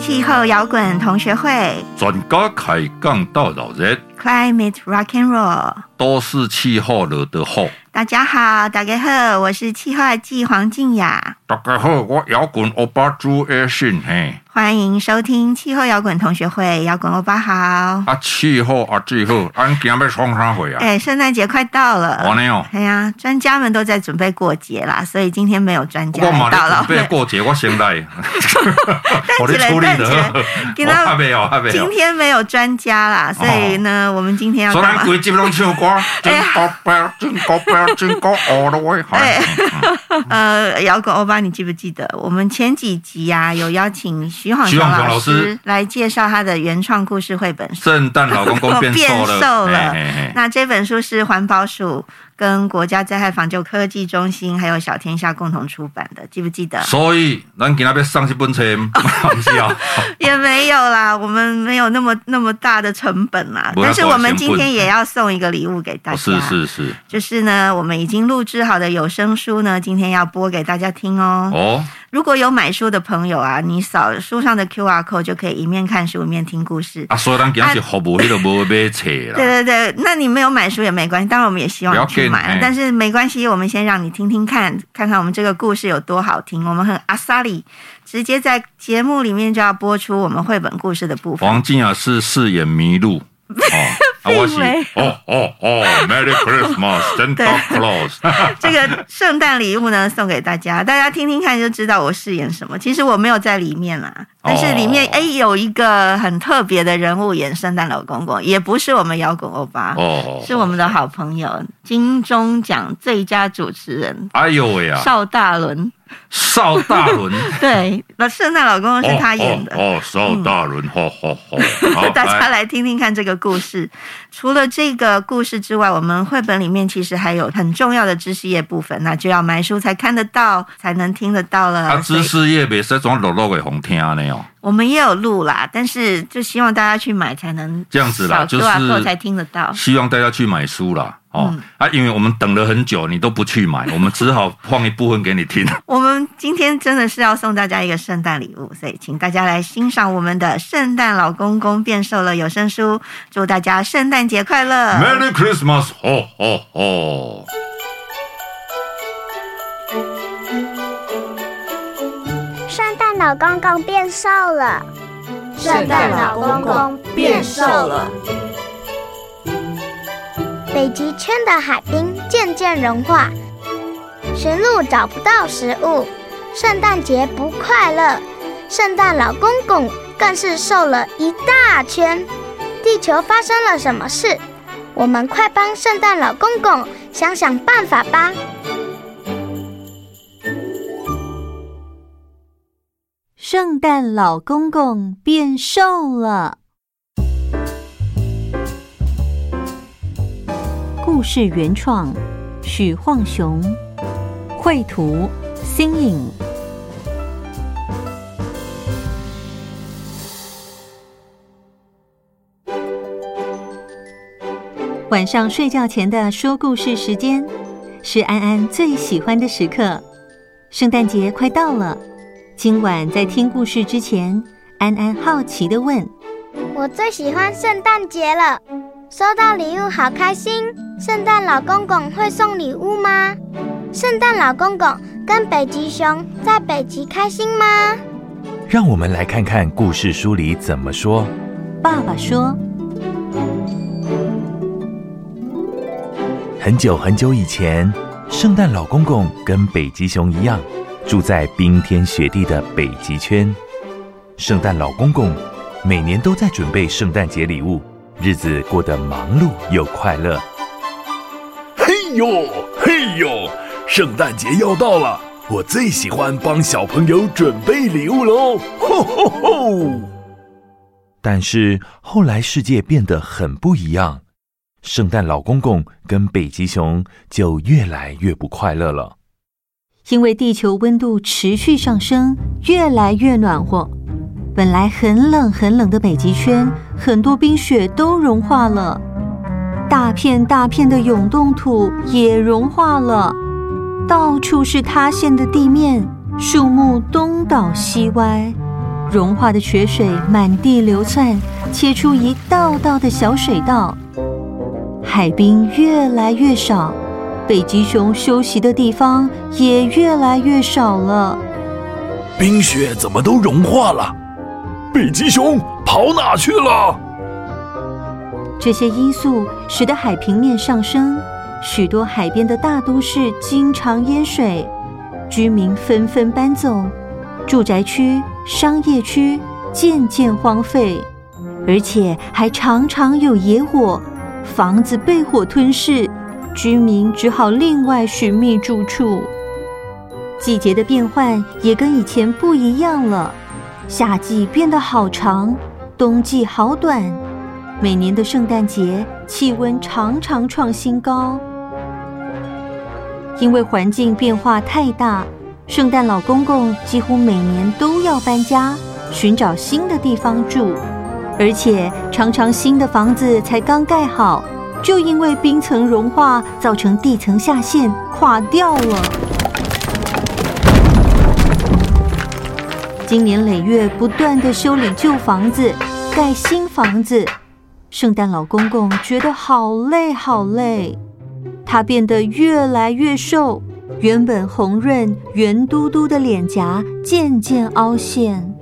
气候摇滚同学会，专家开讲到老人，Climate Rock and Roll，都是气候惹的祸。大家好，大家好，我是气候季黄静雅。大家好，我摇滚欧巴朱爱信嘿。欢迎收听气候摇滚同学会，摇滚欧巴好。啊，气候啊，气候，俺今天要创啥会啊？哎，圣诞节快到了。我呢哦。哎呀，专家们都在准备过节啦，所以今天没有专家来到了。准备过节，我先来。我的处理的。今天没有，今天没有专家啦，所以呢，我们今天要。所以规集拢唱歌，真高标，真高标，真高 way。哎，呃，摇滚欧巴，你记不记得我们前几集呀有邀请？徐晃雄老师来介绍他的原创故事绘本《圣诞老公公变瘦了》。瘦了，那这本书是环保署跟国家灾害防救科技中心还有小天下共同出版的，记不记得？所以，咱给那边上去本册，也没有啦，我们没有那么那么大的成本啦。但是我们今天也要送一个礼物给大家，是是是，就是呢，我们已经录制好的有声书呢，今天要播给大家听哦。哦。如果有买书的朋友啊，你扫书上的 QR code 就可以一面看书一面听故事。啊，所以咱今天是服务，你都不会买册了。对对对，那你没有买书也没关系，当然我们也希望你去买，但是没关系，我们先让你听听看，看看我们这个故事有多好听。我们很阿萨里，直接在节目里面就要播出我们绘本故事的部分。黄静雅是饰演麋鹿。哦，我是哦哦哦，Merry Christmas，Santa Claus。这个圣诞礼物呢，送给大家，大家听听看就知道我饰演什么。其实我没有在里面啦，但是里面哎有一个很特别的人物演圣诞老公公，也不是我们摇滚欧巴，哦，是我们的好朋友金钟奖最佳主持人。哎呦喂呀，邵大伦。邵大伦，对，那圣诞老公公是他演的。哦，邵、哦哦、大伦，好好 好，大家来听听看这个故事。除了这个故事之外，我们绘本里面其实还有很重要的知识页部分，那就要买书才看得到，才能听得到了。啊，知识页别是装录录给红听的哦。我们也有录啦，但是就希望大家去买才能这样子啦，就是才听得到。希望大家去买书啦。哦、嗯、啊，因为我们等了很久，你都不去买，我们只好放一部分给你听。我们今天真的是要送大家一个圣诞礼物，所以请大家来欣赏我们的《圣诞老公公变瘦了》有声书。祝大家圣诞节快乐！Merry Christmas！吼吼吼！老公公变瘦了，圣诞老公公变瘦了。北极圈的海冰渐渐融化，驯鹿找不到食物，圣诞节不快乐，圣诞老公公更是瘦了一大圈。地球发生了什么事？我们快帮圣诞老公公想想办法吧！圣诞老公公变瘦了。故事原创：许晃雄，绘图：新颖。晚上睡觉前的说故事时间，是安安最喜欢的时刻。圣诞节快到了，今晚在听故事之前，安安好奇的问：“我最喜欢圣诞节了。”收到礼物好开心！圣诞老公公会送礼物吗？圣诞老公公跟北极熊在北极开心吗？让我们来看看故事书里怎么说。爸爸说，很久很久以前，圣诞老公公跟北极熊一样，住在冰天雪地的北极圈。圣诞老公公每年都在准备圣诞节礼物。日子过得忙碌又快乐。嘿呦嘿呦，圣诞节要到了，我最喜欢帮小朋友准备礼物喽！吼吼吼！但是后来世界变得很不一样，圣诞老公公跟北极熊就越来越不快乐了，因为地球温度持续上升，越来越暖和。本来很冷很冷的北极圈，很多冰雪都融化了。大片大片的永冻土也融化了，到处是塌陷的地面，树木东倒西歪，融化的雪水满地流窜，切出一道道的小水道。海冰越来越少，北极熊休息的地方也越来越少了。冰雪怎么都融化了？北极熊跑哪去了？这些因素使得海平面上升，许多海边的大都市经常淹水，居民纷纷搬走，住宅区、商业区渐渐荒废，而且还常常有野火，房子被火吞噬，居民只好另外寻觅住处。季节的变换也跟以前不一样了，夏季变得好长，冬季好短。每年的圣诞节，气温常常创新高。因为环境变化太大，圣诞老公公几乎每年都要搬家，寻找新的地方住，而且常常新的房子才刚盖好，就因为冰层融化，造成地层下陷，垮掉了。今年累月不断的修理旧房子，盖新房子。圣诞老公公觉得好累，好累，他变得越来越瘦，原本红润、圆嘟嘟的脸颊渐渐凹陷。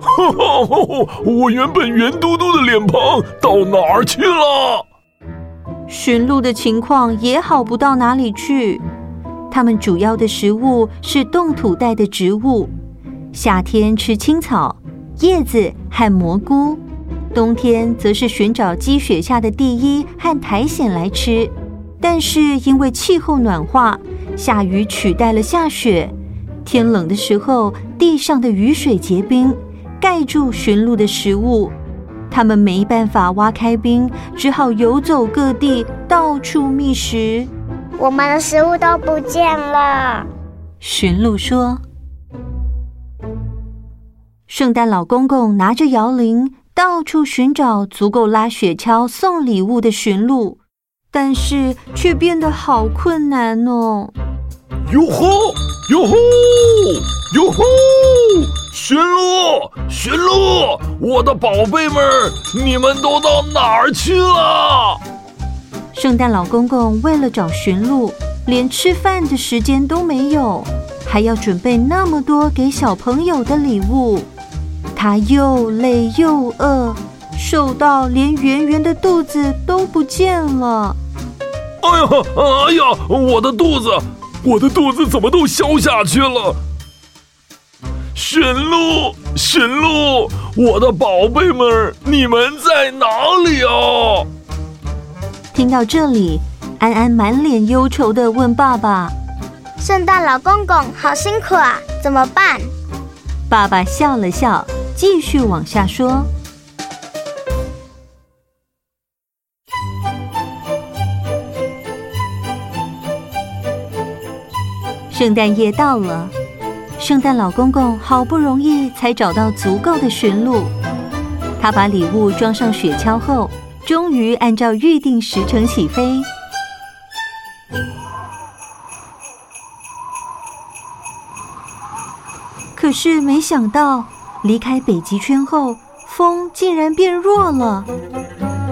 哈 哈我原本圆嘟嘟的脸庞到哪儿去了？驯鹿的情况也好不到哪里去，它们主要的食物是冻土带的植物，夏天吃青草、叶子和蘑菇。冬天则是寻找积雪下的地衣和苔藓来吃，但是因为气候暖化，下雨取代了下雪，天冷的时候，地上的雨水结冰，盖住驯鹿的食物，它们没办法挖开冰，只好游走各地，到处觅食。我们的食物都不见了，驯鹿说。圣诞老公公拿着摇铃。到处寻找足够拉雪橇送礼物的驯鹿，但是却变得好困难哦。哟吼，哟吼，哟吼！驯鹿，驯鹿，我的宝贝们，你们都到哪儿去了？圣诞老公公为了找驯鹿，连吃饭的时间都没有，还要准备那么多给小朋友的礼物。他又累又饿，瘦到连圆圆的肚子都不见了。哎呀，哎呀，我的肚子，我的肚子怎么都消下去了？驯鹿，驯鹿，我的宝贝们，你们在哪里啊？听到这里，安安满脸忧愁的问爸爸：“圣诞老公公好辛苦啊，怎么办？”爸爸笑了笑。继续往下说。圣诞夜到了，圣诞老公公好不容易才找到足够的驯鹿。他把礼物装上雪橇后，终于按照预定时程起飞。可是没想到。离开北极圈后，风竟然变弱了，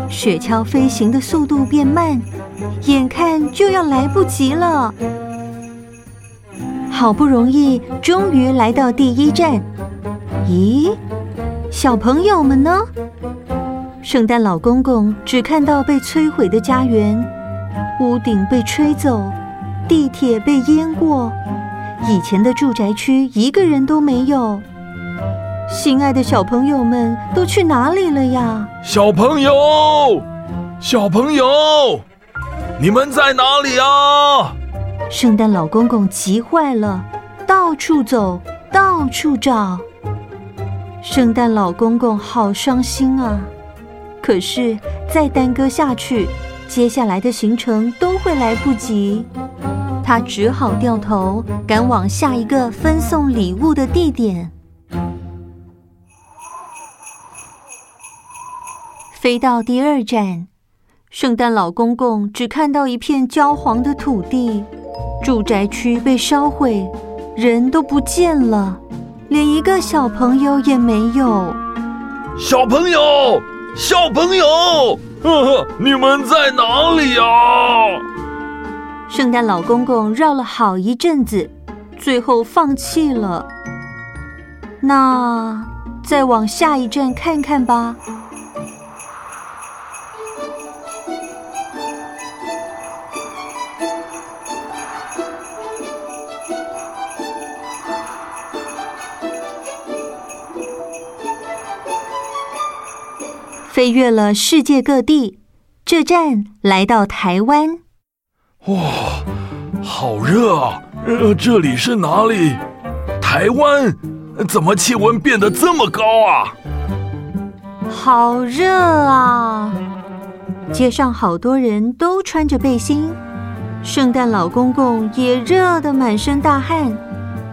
雪橇飞行的速度变慢，眼看就要来不及了。好不容易，终于来到第一站。咦，小朋友们呢？圣诞老公公只看到被摧毁的家园，屋顶被吹走，地铁被淹过，以前的住宅区一个人都没有。心爱的小朋友们都去哪里了呀？小朋友，小朋友，你们在哪里啊？圣诞老公公急坏了，到处走，到处找。圣诞老公公好伤心啊！可是再耽搁下去，接下来的行程都会来不及。他只好掉头赶往下一个分送礼物的地点。飞到第二站，圣诞老公公只看到一片焦黄的土地，住宅区被烧毁，人都不见了，连一个小朋友也没有。小朋友，小朋友，呵呵，你们在哪里呀？圣诞老公公绕了好一阵子，最后放弃了。那再往下一站看看吧。飞越了世界各地，这站来到台湾。哇，好热啊！呃，这里是哪里？台湾？怎么气温变得这么高啊？好热啊！街上好多人都穿着背心，圣诞老公公也热得满身大汗，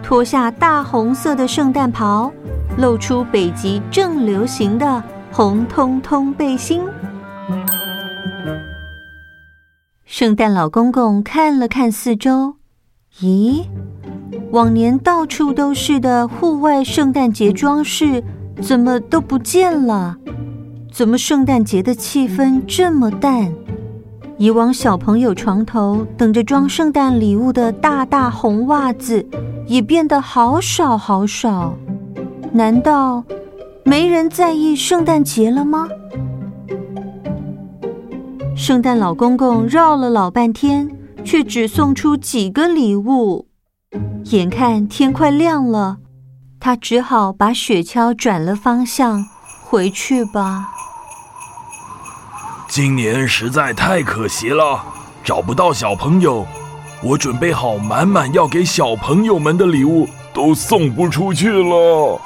脱下大红色的圣诞袍，露出北极正流行的。红彤彤背心。圣诞老公公看了看四周，咦，往年到处都是的户外圣诞节装饰怎么都不见了？怎么圣诞节的气氛这么淡？以往小朋友床头等着装圣诞礼物的大大红袜子也变得好少好少。难道？没人在意圣诞节了吗？圣诞老公公绕了老半天，却只送出几个礼物。眼看天快亮了，他只好把雪橇转了方向，回去吧。今年实在太可惜了，找不到小朋友。我准备好满满要给小朋友们的礼物，都送不出去了。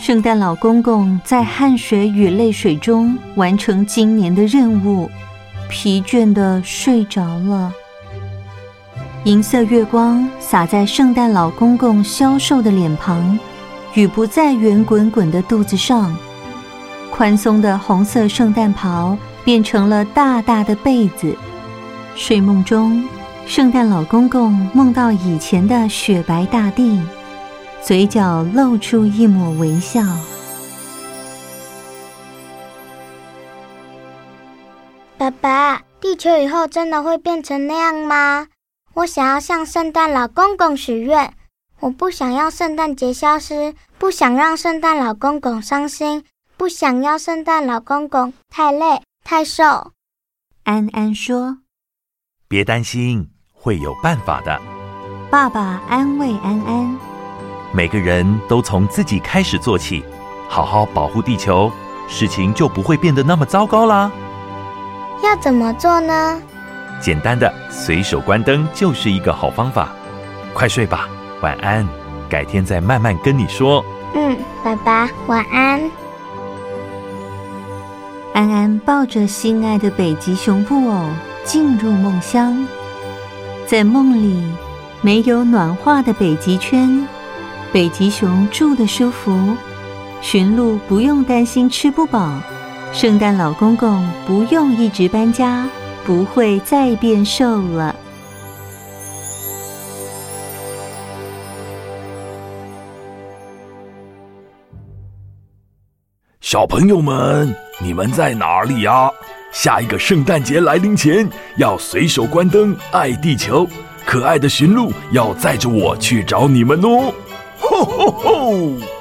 圣诞老公公在汗水与泪水中完成今年的任务，疲倦地睡着了。银色月光洒在圣诞老公公消瘦的脸庞与不再圆滚滚的肚子上，宽松的红色圣诞袍变成了大大的被子。睡梦中，圣诞老公公梦到以前的雪白大地。嘴角露出一抹微笑。爸爸，地球以后真的会变成那样吗？我想要向圣诞老公公许愿，我不想要圣诞节消失，不想让圣诞老公公伤心，不想要圣诞老公公太累太瘦。安安说：“别担心，会有办法的。”爸爸安慰安安。每个人都从自己开始做起，好好保护地球，事情就不会变得那么糟糕啦。要怎么做呢？简单的随手关灯就是一个好方法。快睡吧，晚安，改天再慢慢跟你说。嗯，爸爸，晚安。安安抱着心爱的北极熊布偶进入梦乡，在梦里没有暖化的北极圈。北极熊住得舒服，驯鹿不用担心吃不饱，圣诞老公公不用一直搬家，不会再变瘦了。小朋友们，你们在哪里呀？下一个圣诞节来临前，要随手关灯，爱地球。可爱的驯鹿要载着我去找你们哦。吼吼吼！